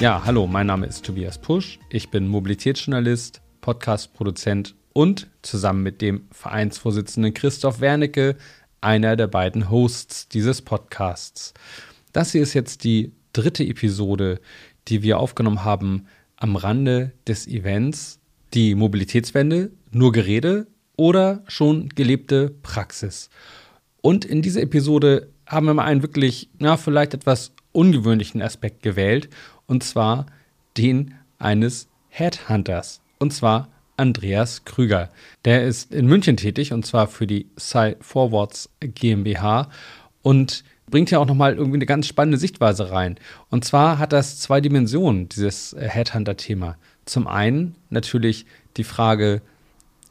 Ja, hallo, mein Name ist Tobias Pusch. Ich bin Mobilitätsjournalist, Podcast-Produzent und zusammen mit dem Vereinsvorsitzenden Christoph Wernicke einer der beiden Hosts dieses Podcasts. Das hier ist jetzt die dritte Episode, die wir aufgenommen haben am Rande des Events Die Mobilitätswende, nur Gerede oder schon gelebte Praxis. Und in dieser Episode haben wir mal einen wirklich, na, vielleicht etwas ungewöhnlichen Aspekt gewählt und zwar den eines Headhunters, und zwar Andreas Krüger. Der ist in München tätig und zwar für die Sci Forwards GmbH und bringt ja auch nochmal irgendwie eine ganz spannende Sichtweise rein. Und zwar hat das zwei Dimensionen, dieses Headhunter-Thema. Zum einen natürlich die Frage,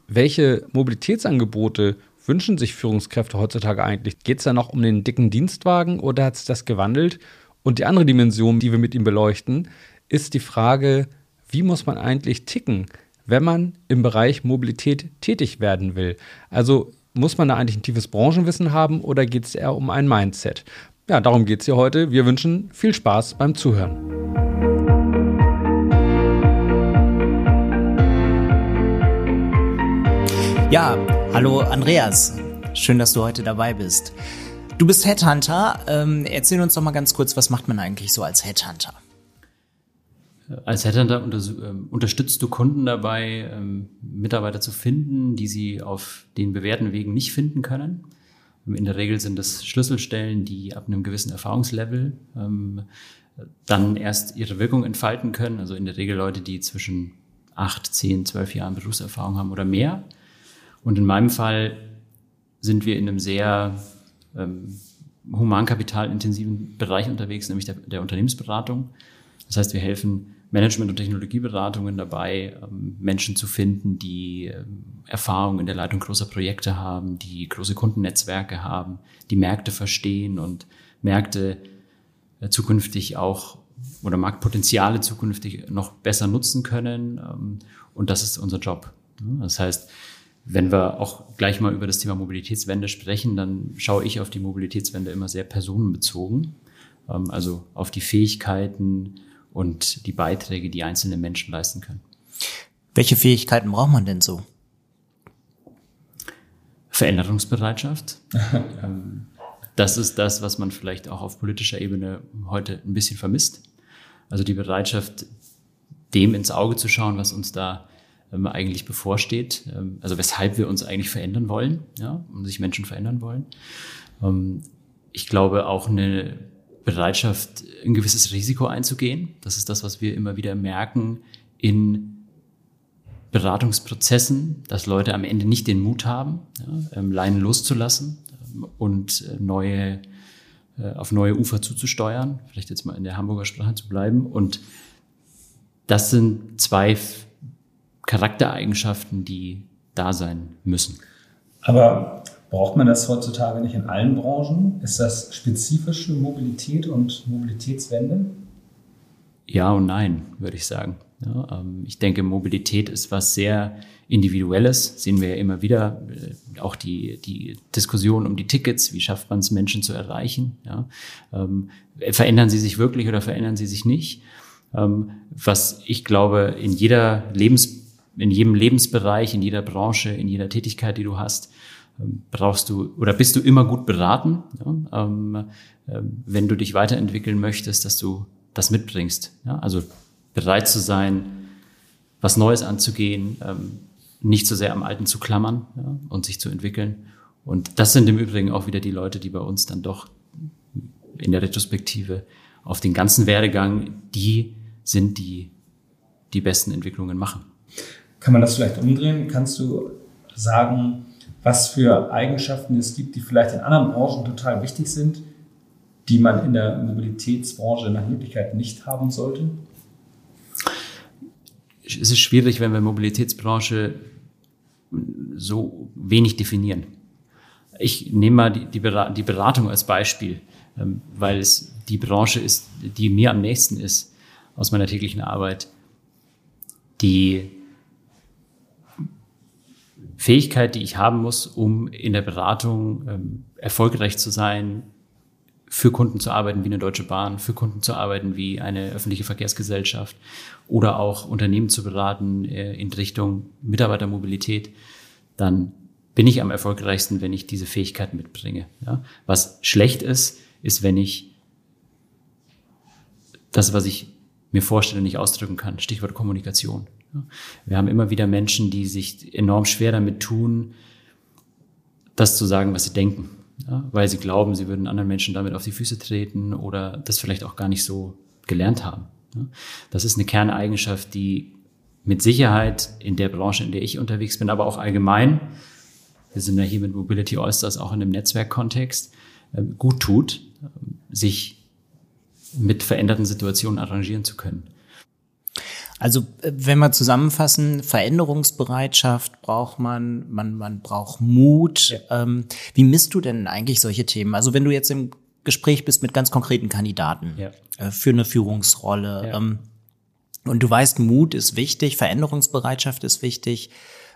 welche Mobilitätsangebote wünschen sich Führungskräfte heutzutage eigentlich? Geht es da noch um den dicken Dienstwagen oder hat sich das gewandelt? Und die andere Dimension, die wir mit ihm beleuchten, ist die Frage, wie muss man eigentlich ticken, wenn man im Bereich Mobilität tätig werden will? Also muss man da eigentlich ein tiefes Branchenwissen haben oder geht es eher um ein Mindset? Ja, darum geht es hier heute. Wir wünschen viel Spaß beim Zuhören. Ja, hallo Andreas. Schön, dass du heute dabei bist. Du bist Headhunter. Ähm, erzähl uns doch mal ganz kurz, was macht man eigentlich so als Headhunter? Als Headhunter unter, ähm, unterstützt du Kunden dabei, ähm, Mitarbeiter zu finden, die sie auf den bewährten Wegen nicht finden können. In der Regel sind das Schlüsselstellen, die ab einem gewissen Erfahrungslevel ähm, dann erst ihre Wirkung entfalten können. Also in der Regel Leute, die zwischen acht, zehn, zwölf Jahren Berufserfahrung haben oder mehr. Und in meinem Fall sind wir in einem sehr ähm, humankapitalintensiven Bereich unterwegs, nämlich der, der Unternehmensberatung. Das heißt, wir helfen Management- und Technologieberatungen dabei, ähm, Menschen zu finden, die ähm, Erfahrung in der Leitung großer Projekte haben, die große Kundennetzwerke haben, die Märkte verstehen und Märkte äh, zukünftig auch oder Marktpotenziale zukünftig noch besser nutzen können. Ähm, und das ist unser Job. Das heißt, wenn wir auch gleich mal über das Thema Mobilitätswende sprechen, dann schaue ich auf die Mobilitätswende immer sehr personenbezogen, ähm, also auf die Fähigkeiten und die Beiträge, die einzelne Menschen leisten können. Welche Fähigkeiten braucht man denn so? Veränderungsbereitschaft. Ähm, das ist das, was man vielleicht auch auf politischer Ebene heute ein bisschen vermisst. Also die Bereitschaft, dem ins Auge zu schauen, was uns da ähm, eigentlich bevorsteht, ähm, also weshalb wir uns eigentlich verändern wollen, ja, und sich Menschen verändern wollen. Ähm, ich glaube auch eine Bereitschaft, ein gewisses Risiko einzugehen. Das ist das, was wir immer wieder merken in Beratungsprozessen, dass Leute am Ende nicht den Mut haben, ja, ähm, Leinen loszulassen ähm, und äh, neue, äh, auf neue Ufer zuzusteuern, vielleicht jetzt mal in der Hamburger Sprache zu bleiben. Und das sind zwei Charaktereigenschaften, die da sein müssen. Aber braucht man das heutzutage nicht in allen Branchen? Ist das spezifisch für Mobilität und Mobilitätswende? Ja und nein, würde ich sagen. Ja, ähm, ich denke, Mobilität ist was sehr Individuelles, sehen wir ja immer wieder. Äh, auch die, die Diskussion um die Tickets, wie schafft man es, Menschen zu erreichen? Ja, ähm, verändern sie sich wirklich oder verändern sie sich nicht? Ähm, was ich glaube, in jeder Lebens in jedem Lebensbereich, in jeder Branche, in jeder Tätigkeit, die du hast, ähm, brauchst du oder bist du immer gut beraten, ja, ähm, äh, wenn du dich weiterentwickeln möchtest, dass du das mitbringst. Ja? Also bereit zu sein, was Neues anzugehen, ähm, nicht so sehr am Alten zu klammern ja, und sich zu entwickeln. Und das sind im Übrigen auch wieder die Leute, die bei uns dann doch in der Retrospektive auf den ganzen Werdegang, die sind, die die besten Entwicklungen machen. Kann man das vielleicht umdrehen? Kannst du sagen, was für Eigenschaften es gibt, die vielleicht in anderen Branchen total wichtig sind, die man in der Mobilitätsbranche nach Möglichkeit nicht haben sollte? es ist schwierig, wenn wir Mobilitätsbranche so wenig definieren. Ich nehme mal die, Beratung als Beispiel, ähm, weil es die Branche ist, die mir am nächsten ist aus meiner täglichen Arbeit. Die Fähigkeit, die ich haben muss, um in der Beratung ähm, erfolgreich zu sein, für Kunden zu arbeiten wie eine Deutsche Bahn, für Kunden zu arbeiten wie eine öffentliche Verkehrsgesellschaft oder auch Unternehmen zu beraten äh, in Richtung Mitarbeitermobilität, dann bin ich am erfolgreichsten, wenn ich diese Fähigkeit mitbringe. Ja? Was schlecht ist, ist, wenn ich das, was ich mir vorstelle, nicht ausdrücken kann. Stichwort Kommunikation. Wir haben immer wieder Menschen, die sich enorm schwer damit tun, das zu sagen, was sie denken ja, weil sie glauben, sie würden anderen Menschen damit auf die Füße treten oder das vielleicht auch gar nicht so gelernt haben. Ja. Das ist eine Kerneigenschaft, die mit Sicherheit in der Branche, in der ich unterwegs bin, aber auch allgemein, wir sind ja hier mit Mobility Allstars auch in einem Netzwerkkontext, äh, gut tut, sich mit veränderten Situationen arrangieren zu können. Also äh, wenn wir zusammenfassen, Veränderungsbereitschaft braucht man, man, man braucht Mut. Ja. Ähm, wie misst du denn eigentlich solche Themen? Also wenn du jetzt im Gespräch bist mit ganz konkreten Kandidaten ja. äh, für eine Führungsrolle ja. ähm, und du weißt, Mut ist wichtig, Veränderungsbereitschaft ist wichtig.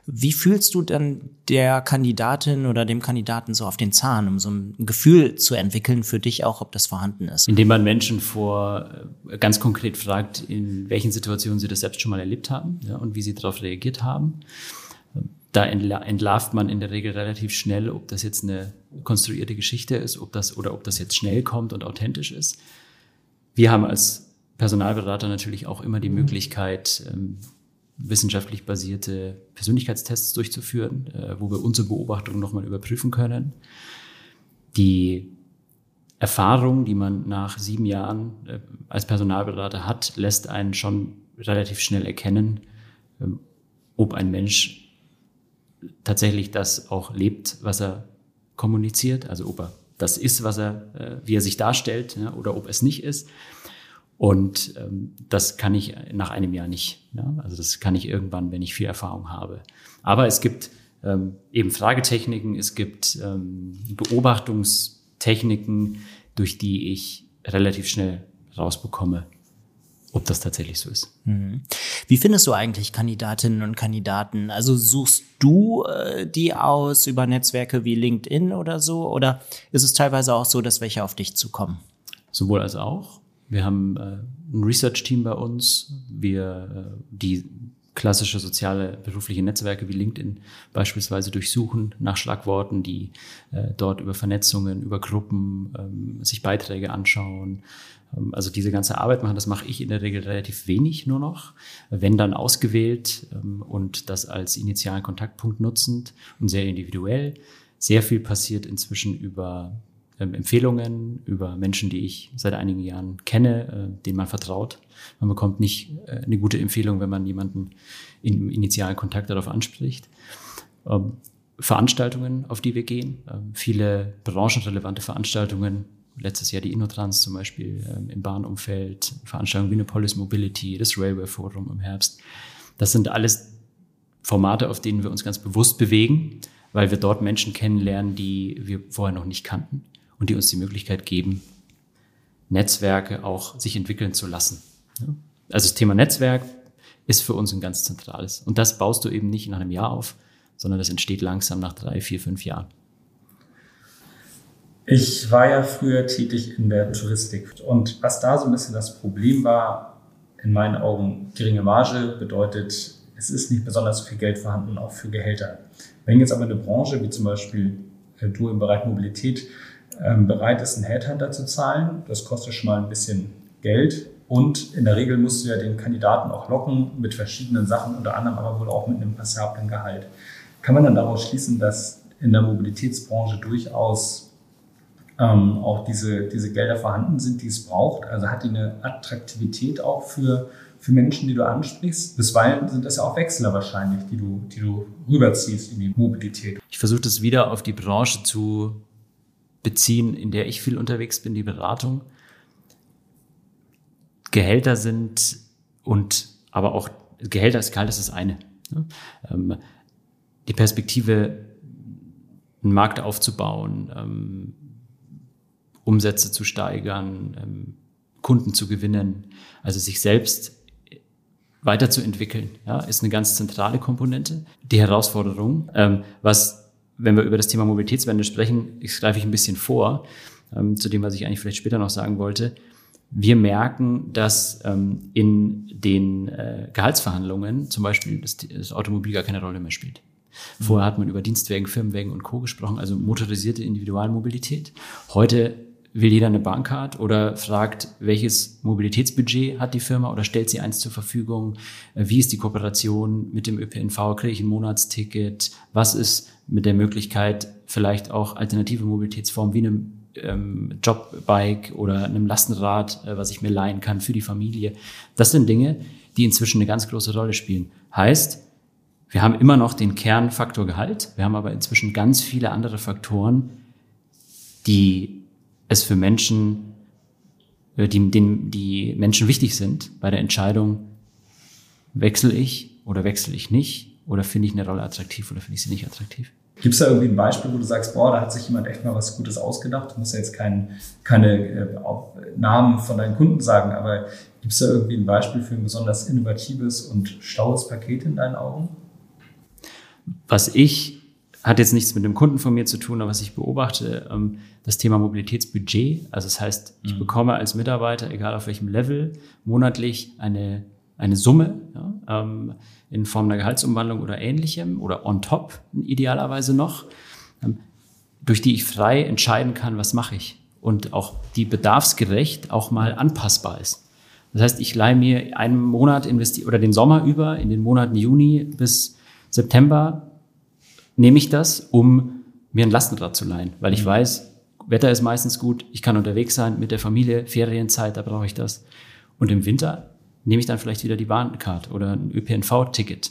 Wie fühlst du dann der Kandidatin oder dem Kandidaten so auf den Zahn, um so ein Gefühl zu entwickeln für dich auch, ob das vorhanden ist? Indem man Menschen vor äh, ganz konkret fragt, in welchen Situationen sie das selbst schon mal erlebt haben ja, und wie sie darauf reagiert haben. Da entlarvt man in der Regel relativ schnell, ob das jetzt eine konstruierte Geschichte ist, ob das oder ob das jetzt schnell kommt und authentisch ist. Wir haben als Personalberater natürlich auch immer die Möglichkeit, ähm, wissenschaftlich basierte Persönlichkeitstests durchzuführen, äh, wo wir unsere Beobachtungen nochmal überprüfen können. Die Erfahrung, die man nach sieben Jahren äh, als Personalberater hat, lässt einen schon relativ schnell erkennen, ähm, ob ein Mensch tatsächlich das auch lebt, was er kommuniziert, also ob er das ist, was er, äh, wie er sich darstellt, ja, oder ob es nicht ist. Und ähm, das kann ich nach einem Jahr nicht. Ja? Also das kann ich irgendwann, wenn ich viel Erfahrung habe. Aber es gibt ähm, eben Fragetechniken, es gibt ähm, Beobachtungstechniken, durch die ich relativ schnell rausbekomme, ob das tatsächlich so ist. Mhm. Wie findest du eigentlich Kandidatinnen und Kandidaten? Also suchst du äh, die aus über Netzwerke wie LinkedIn oder so? Oder ist es teilweise auch so, dass welche auf dich zukommen? Sowohl als auch. Wir haben äh, ein Research-Team bei uns, wir äh, die klassische soziale berufliche Netzwerke wie LinkedIn beispielsweise durchsuchen nach Schlagworten, die äh, dort über Vernetzungen, über Gruppen ähm, sich Beiträge anschauen. Ähm, also diese ganze Arbeit machen, das mache ich in der Regel relativ wenig nur noch, wenn dann ausgewählt ähm, und das als initialen Kontaktpunkt nutzend und sehr individuell. Sehr viel passiert inzwischen über ähm, Empfehlungen über Menschen, die ich seit einigen Jahren kenne, äh, denen man vertraut. Man bekommt nicht äh, eine gute Empfehlung, wenn man jemanden im initialen Kontakt darauf anspricht. Ähm, Veranstaltungen, auf die wir gehen, ähm, viele branchenrelevante Veranstaltungen. Letztes Jahr die Innotrans zum Beispiel im Bahnumfeld, Veranstaltungen wie eine Polis Mobility, das Railway Forum im Herbst. Das sind alles Formate, auf denen wir uns ganz bewusst bewegen, weil wir dort Menschen kennenlernen, die wir vorher noch nicht kannten und die uns die Möglichkeit geben, Netzwerke auch sich entwickeln zu lassen. Also das Thema Netzwerk ist für uns ein ganz zentrales. Und das baust du eben nicht nach einem Jahr auf, sondern das entsteht langsam nach drei, vier, fünf Jahren. Ich war ja früher tätig in der Touristik und was da so ein bisschen das Problem war, in meinen Augen geringe Marge bedeutet, es ist nicht besonders viel Geld vorhanden, auch für Gehälter. Wenn jetzt aber eine Branche wie zum Beispiel äh, du im Bereich Mobilität bereit ist, einen Headhunter zu zahlen. Das kostet schon mal ein bisschen Geld. Und in der Regel musst du ja den Kandidaten auch locken mit verschiedenen Sachen, unter anderem aber wohl auch mit einem passablen Gehalt. Kann man dann daraus schließen, dass in der Mobilitätsbranche durchaus ähm, auch diese, diese Gelder vorhanden sind, die es braucht? Also hat die eine Attraktivität auch für, für Menschen, die du ansprichst? Bisweilen sind das ja auch Wechsler wahrscheinlich, die du, die du rüberziehst in die Mobilität. Ich versuche das wieder auf die Branche zu beziehen, in der ich viel unterwegs bin, die Beratung. Gehälter sind und aber auch Gehälter ist Gehalt, das ist das eine. Ähm, die Perspektive, einen Markt aufzubauen, ähm, Umsätze zu steigern, ähm, Kunden zu gewinnen, also sich selbst weiterzuentwickeln, ja, ist eine ganz zentrale Komponente. Die Herausforderung, was, wenn wir über das Thema Mobilitätswende sprechen, ich greife ich ein bisschen vor, ähm, zu dem, was ich eigentlich vielleicht später noch sagen wollte. Wir merken, dass ähm, in den äh, Gehaltsverhandlungen zum Beispiel das, das Automobil gar keine Rolle mehr spielt. Vorher hat man über Dienstwagen, Firmenwagen und Co. gesprochen, also motorisierte Individualmobilität. Heute will jeder eine Bahncard oder fragt, welches Mobilitätsbudget hat die Firma oder stellt sie eins zur Verfügung? Äh, wie ist die Kooperation mit dem ÖPNV? Kriege ich ein Monatsticket? Was ist mit der Möglichkeit, vielleicht auch alternative Mobilitätsformen wie einem ähm, Jobbike oder einem Lastenrad, äh, was ich mir leihen kann für die Familie? Das sind Dinge, die inzwischen eine ganz große Rolle spielen. Heißt, wir haben immer noch den Kernfaktor Gehalt, wir haben aber inzwischen ganz viele andere Faktoren, die es für Menschen, äh, die, den, die Menschen wichtig sind bei der Entscheidung, wechsle ich oder wechsle ich nicht oder finde ich eine Rolle attraktiv oder finde ich sie nicht attraktiv. Gibt es da irgendwie ein Beispiel, wo du sagst, boah, da hat sich jemand echt mal was Gutes ausgedacht? Du musst ja jetzt kein, keine äh, Namen von deinen Kunden sagen, aber gibt es da irgendwie ein Beispiel für ein besonders innovatives und schlaues Paket in deinen Augen? Was ich hat jetzt nichts mit dem Kunden von mir zu tun, aber was ich beobachte, ähm, das Thema Mobilitätsbudget. Also das heißt, ich mhm. bekomme als Mitarbeiter, egal auf welchem Level, monatlich eine, eine Summe ja, ähm, in Form einer Gehaltsumwandlung oder ähnlichem oder on top idealerweise noch, ähm, durch die ich frei entscheiden kann, was mache ich und auch die bedarfsgerecht auch mal anpassbar ist. Das heißt, ich leihe mir einen Monat investiere oder den Sommer über in den Monaten Juni bis September nehme ich das, um mir ein Lastenrad zu leihen, weil ich mhm. weiß, Wetter ist meistens gut, ich kann unterwegs sein mit der Familie, Ferienzeit, da brauche ich das. Und im Winter nehme ich dann vielleicht wieder die Bahncard oder ein ÖPNV-Ticket.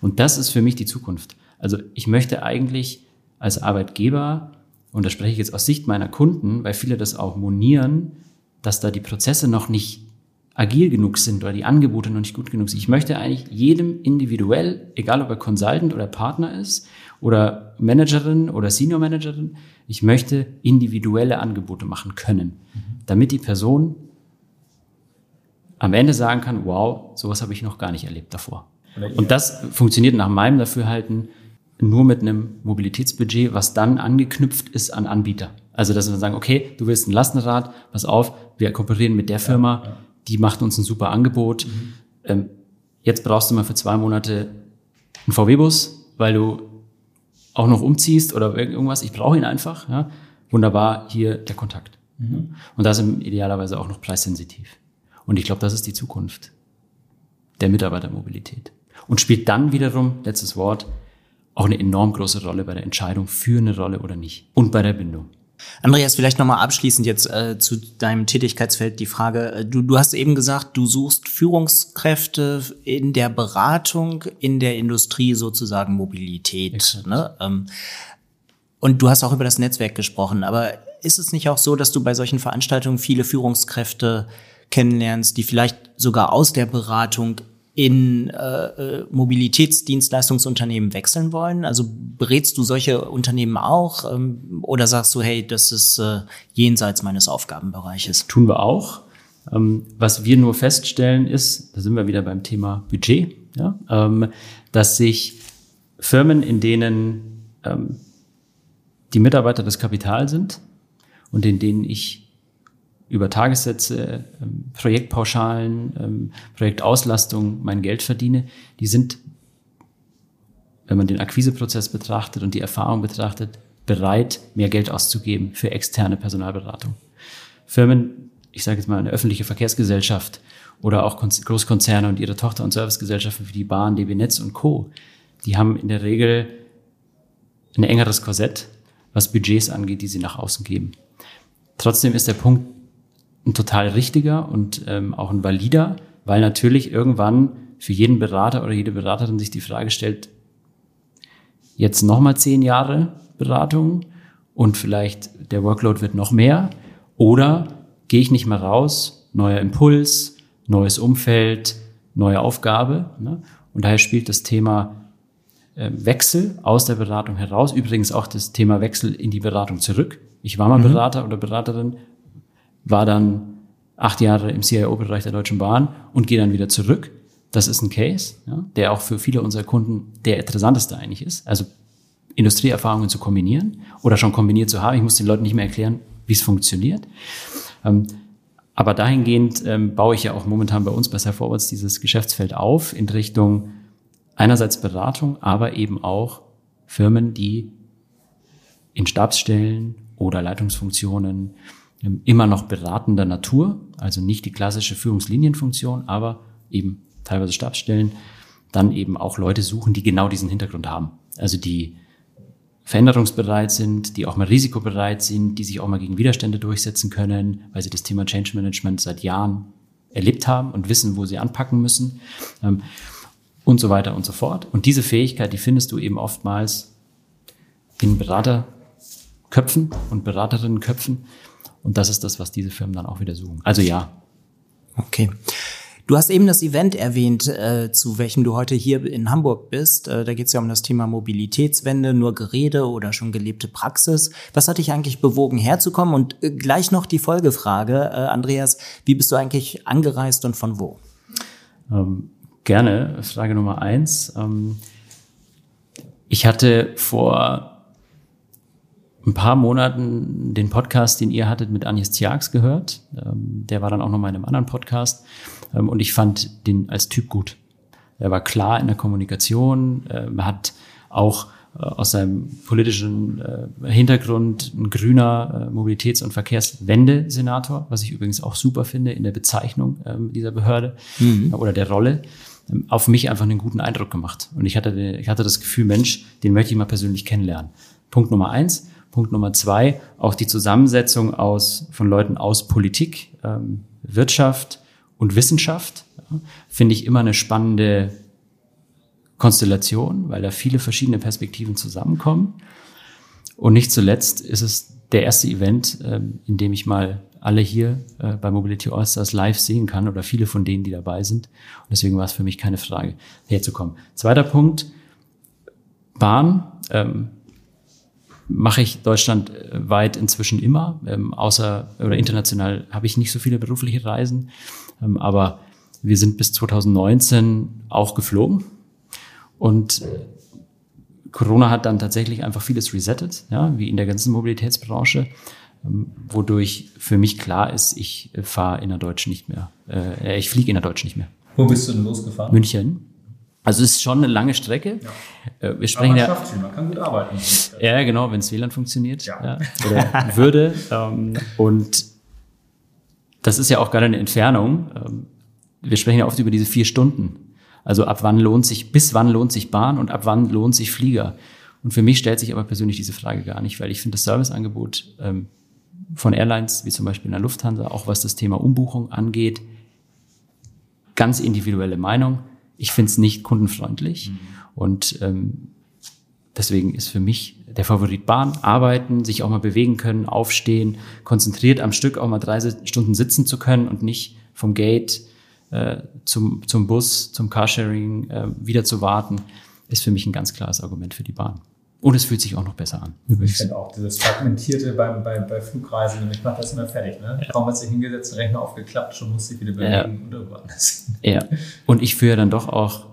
Und das ist für mich die Zukunft. Also ich möchte eigentlich als Arbeitgeber, und da spreche ich jetzt aus Sicht meiner Kunden, weil viele das auch monieren, dass da die Prozesse noch nicht agil genug sind oder die Angebote noch nicht gut genug sind. Ich möchte eigentlich jedem individuell, egal ob er Consultant oder Partner ist oder Managerin oder Senior Managerin, ich möchte individuelle Angebote machen können, damit die Person am Ende sagen kann, wow, sowas habe ich noch gar nicht erlebt davor. Und das funktioniert nach meinem Dafürhalten nur mit einem Mobilitätsbudget, was dann angeknüpft ist an Anbieter. Also, dass wir sagen, okay, du willst ein Lastenrad, pass auf, wir kooperieren mit der Firma, die macht uns ein super Angebot. Mhm. Ähm, jetzt brauchst du mal für zwei Monate einen VW-Bus, weil du auch noch umziehst oder irgendwas. Ich brauche ihn einfach. Ja? Wunderbar, hier der Kontakt. Mhm. Und das ist idealerweise auch noch preissensitiv. Und ich glaube, das ist die Zukunft der Mitarbeitermobilität. Und spielt dann wiederum, letztes Wort, auch eine enorm große Rolle bei der Entscheidung für eine Rolle oder nicht. Und bei der Bindung. Andreas, vielleicht nochmal abschließend jetzt äh, zu deinem Tätigkeitsfeld die Frage. Äh, du, du hast eben gesagt, du suchst Führungskräfte in der Beratung, in der Industrie sozusagen Mobilität. Ne? Ähm, und du hast auch über das Netzwerk gesprochen. Aber ist es nicht auch so, dass du bei solchen Veranstaltungen viele Führungskräfte kennenlernst, die vielleicht sogar aus der Beratung in äh, äh, Mobilitätsdienstleistungsunternehmen wechseln wollen? Also berätst du solche Unternehmen auch ähm, oder sagst du, hey, das ist äh, jenseits meines Aufgabenbereiches? Tun wir auch. Ähm, was wir nur feststellen ist, da sind wir wieder beim Thema Budget, ja, ähm, dass sich Firmen, in denen ähm, die Mitarbeiter das Kapital sind und in denen ich über Tagessätze, ähm, Projektpauschalen, ähm, Projektauslastung mein Geld verdiene, die sind, wenn man den Akquiseprozess betrachtet und die Erfahrung betrachtet, bereit, mehr Geld auszugeben für externe Personalberatung. Firmen, ich sage jetzt mal eine öffentliche Verkehrsgesellschaft oder auch Großkonzerne und ihre Tochter- und Servicegesellschaften wie die Bahn, DB Netz und Co., die haben in der Regel ein engeres Korsett, was Budgets angeht, die sie nach außen geben. Trotzdem ist der Punkt, ein total richtiger und ähm, auch ein valider, weil natürlich irgendwann für jeden Berater oder jede Beraterin sich die Frage stellt, jetzt nochmal zehn Jahre Beratung und vielleicht der Workload wird noch mehr oder gehe ich nicht mehr raus, neuer Impuls, neues Umfeld, neue Aufgabe. Ne? Und daher spielt das Thema äh, Wechsel aus der Beratung heraus, übrigens auch das Thema Wechsel in die Beratung zurück. Ich war mal mhm. Berater oder Beraterin, war dann acht Jahre im CIO-Bereich der Deutschen Bahn und gehe dann wieder zurück. Das ist ein Case, ja, der auch für viele unserer Kunden der interessanteste eigentlich ist. Also Industrieerfahrungen zu kombinieren oder schon kombiniert zu haben. Ich muss den Leuten nicht mehr erklären, wie es funktioniert. Ähm, aber dahingehend ähm, baue ich ja auch momentan bei uns bei Forwards dieses Geschäftsfeld auf in Richtung einerseits Beratung, aber eben auch Firmen, die in Stabsstellen oder Leitungsfunktionen immer noch beratender Natur, also nicht die klassische Führungslinienfunktion, aber eben teilweise Stabsstellen, dann eben auch Leute suchen, die genau diesen Hintergrund haben. Also die veränderungsbereit sind, die auch mal risikobereit sind, die sich auch mal gegen Widerstände durchsetzen können, weil sie das Thema Change Management seit Jahren erlebt haben und wissen, wo sie anpacken müssen ähm, und so weiter und so fort. Und diese Fähigkeit, die findest du eben oftmals in Beraterköpfen und Beraterinnenköpfen. Und das ist das, was diese Firmen dann auch wieder suchen. Also ja. Okay. Du hast eben das Event erwähnt, äh, zu welchem du heute hier in Hamburg bist. Äh, da geht es ja um das Thema Mobilitätswende, nur Gerede oder schon gelebte Praxis. Was hat dich eigentlich bewogen, herzukommen? Und äh, gleich noch die Folgefrage, äh, Andreas, wie bist du eigentlich angereist und von wo? Ähm, gerne. Frage Nummer eins. Ähm, ich hatte vor ein paar Monaten den Podcast, den ihr hattet mit Agnes Tjax gehört. Ähm, der war dann auch noch mal in einem anderen Podcast. Ähm, und ich fand den als Typ gut. Er war klar in der Kommunikation, ähm, hat auch äh, aus seinem politischen äh, Hintergrund ein grüner äh, Mobilitäts- und Verkehrswendesenator, was ich übrigens auch super finde in der Bezeichnung dieser Behörde mhm. oder der Rolle, auf mich einfach einen guten Eindruck gemacht. Und ich hatte, ich hatte das Gefühl, Mensch, den möchte ich mal persönlich kennenlernen. Punkt Nummer eins. Punkt Nummer zwei, auch die Zusammensetzung aus, von Leuten aus Politik, ähm, Wirtschaft und Wissenschaft, ja, finde ich immer eine spannende Konstellation, weil da viele verschiedene Perspektiven zusammenkommen. Und nicht zuletzt ist es der erste Event, ähm, in dem ich mal alle hier äh, bei Mobility Allstars live sehen kann oder viele von denen, die dabei sind. Und deswegen war es für mich keine Frage, herzukommen. Zweiter Punkt, Bahn. Ähm, mache ich deutschlandweit inzwischen immer. Ähm, außer oder international habe ich nicht so viele berufliche Reisen. Ähm, aber wir sind bis 2019 auch geflogen. Und äh, Corona hat dann tatsächlich einfach vieles resettet, ja, wie in der ganzen Mobilitätsbranche, ähm, wodurch für mich klar ist, ich fahre in der Deutschen nicht mehr. Äh, ich fliege in der Deutschen nicht mehr. Wo bist du denn losgefahren? München. Also es ist schon eine lange Strecke. Ja. Äh, wir sprechen Aber man ja, schafft man kann gut arbeiten. Ja, genau, wenn es WLAN funktioniert. Ja. ja oder würde. Ähm, und das ist ja auch gerade eine Entfernung. Ähm, wir sprechen ja oft über diese vier Stunden. Also ab wann lohnt sich, bis wann lohnt sich Bahn und ab wann lohnt sich Flieger? Und für mich stellt sich aber persönlich diese Frage gar nicht, weil ich finde das Serviceangebot ähm, von Airlines, wie zum Beispiel in der Lufthansa, auch was das Thema Umbuchung angeht, ganz individuelle Meinung ich finde es nicht kundenfreundlich. Mhm. Und ähm, deswegen ist für mich der Favorit Bahn, arbeiten, sich auch mal bewegen können, aufstehen, konzentriert am Stück auch mal drei Stunden sitzen zu können und nicht vom Gate äh, zum, zum Bus, zum Carsharing äh, wieder zu warten, ist für mich ein ganz klares Argument für die Bahn. Und es fühlt sich auch noch besser an. Übrigens. Ich finde auch dieses Fragmentierte bei, bei, bei Flugreisen, ich mache das immer fertig. Ne? Ja. Kaum hat sich hingesetzt, Rechner aufgeklappt, schon muss ich wieder bewegen ja. und irgendwann. Ja, und ich führe dann doch auch,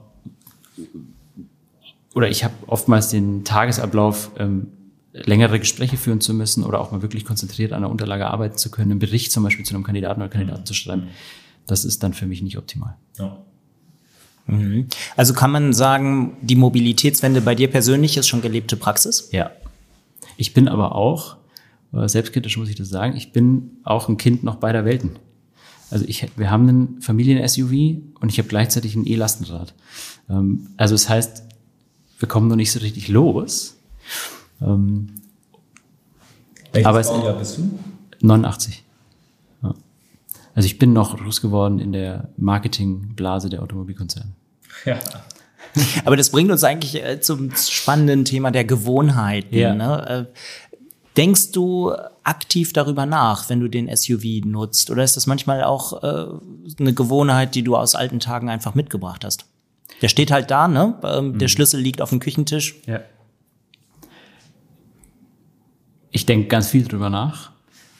oder ich habe oftmals den Tagesablauf, ähm, längere Gespräche führen zu müssen oder auch mal wirklich konzentriert an der Unterlage arbeiten zu können, einen Bericht zum Beispiel zu einem Kandidaten oder Kandidaten mhm. zu schreiben. Das ist dann für mich nicht optimal. Ja. Mhm. Also kann man sagen, die Mobilitätswende bei dir persönlich ist schon gelebte Praxis? Ja. Ich bin aber auch, äh, selbstkritisch muss ich das sagen, ich bin auch ein Kind noch beider Welten. Also ich, wir haben einen Familien-SUV und ich habe gleichzeitig ein E-Lastenrad. Ähm, also es das heißt, wir kommen noch nicht so richtig los. Ähm, Welches aber Baujahr bist du? 89. Also ich bin noch groß geworden in der Marketingblase der Automobilkonzerne. Ja. Aber das bringt uns eigentlich äh, zum spannenden Thema der Gewohnheiten. Ja. Ne? Äh, Denkst du aktiv darüber nach, wenn du den SUV nutzt? Oder ist das manchmal auch äh, eine Gewohnheit, die du aus alten Tagen einfach mitgebracht hast? Der steht halt da, ne? Ähm, mhm. Der Schlüssel liegt auf dem Küchentisch. Ja. Ich denke ganz viel drüber nach,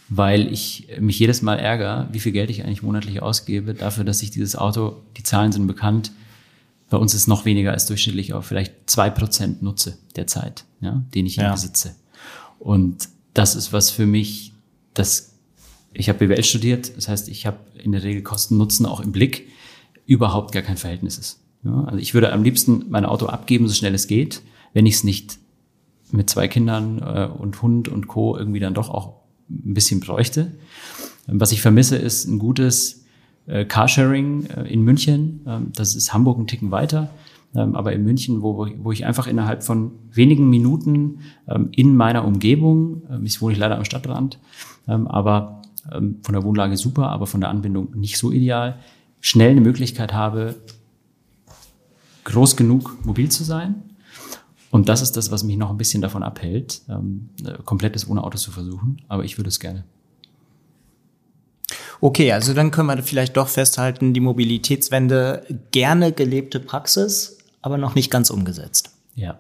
weil ich mich jedes Mal ärgere, wie viel Geld ich eigentlich monatlich ausgebe dafür, dass ich dieses Auto, die Zahlen sind bekannt, bei uns ist noch weniger als durchschnittlich, aber vielleicht zwei Prozent nutze der Zeit, ja, den ich ja. besitze. Und das ist was für mich, das, ich habe BWL studiert, das heißt, ich habe in der Regel Kosten-Nutzen auch im Blick, überhaupt gar kein Verhältnis ist. Ja, also ich würde am liebsten mein Auto abgeben, so schnell es geht, wenn ich es nicht mit zwei Kindern äh, und Hund und Co. irgendwie dann doch auch ein bisschen bräuchte. Was ich vermisse, ist ein gutes äh, Carsharing äh, in München. Ähm, das ist Hamburg ein Ticken weiter. Ähm, aber in München, wo, wo ich einfach innerhalb von wenigen Minuten ähm, in meiner Umgebung, ähm, ich wohne leider am Stadtrand, ähm, aber ähm, von der Wohnlage super, aber von der Anbindung nicht so ideal, schnell eine Möglichkeit habe, groß genug mobil zu sein. Und das ist das, was mich noch ein bisschen davon abhält, ähm, äh, komplettes ohne Auto zu versuchen. Aber ich würde es gerne. Okay, also dann können wir vielleicht doch festhalten, die Mobilitätswende gerne gelebte Praxis, aber noch nicht ganz umgesetzt. Ja.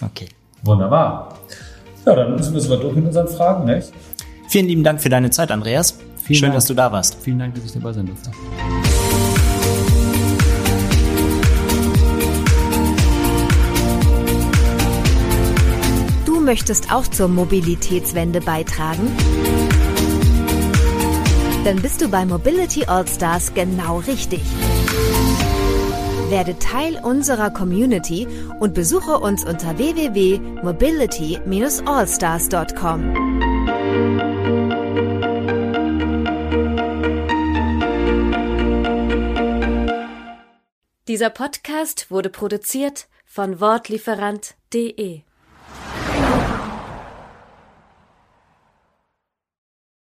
Okay. Wunderbar. Ja, dann müssen wir durch mit unseren Fragen, nicht? Vielen lieben Dank für deine Zeit, Andreas. Vielen Schön, Dank. dass du da warst. Vielen Dank, dass ich dabei sein durfte. Möchtest auch zur Mobilitätswende beitragen? Dann bist du bei Mobility Allstars genau richtig. Werde Teil unserer Community und besuche uns unter www.mobility-allstars.com. Dieser Podcast wurde produziert von Wortlieferant.de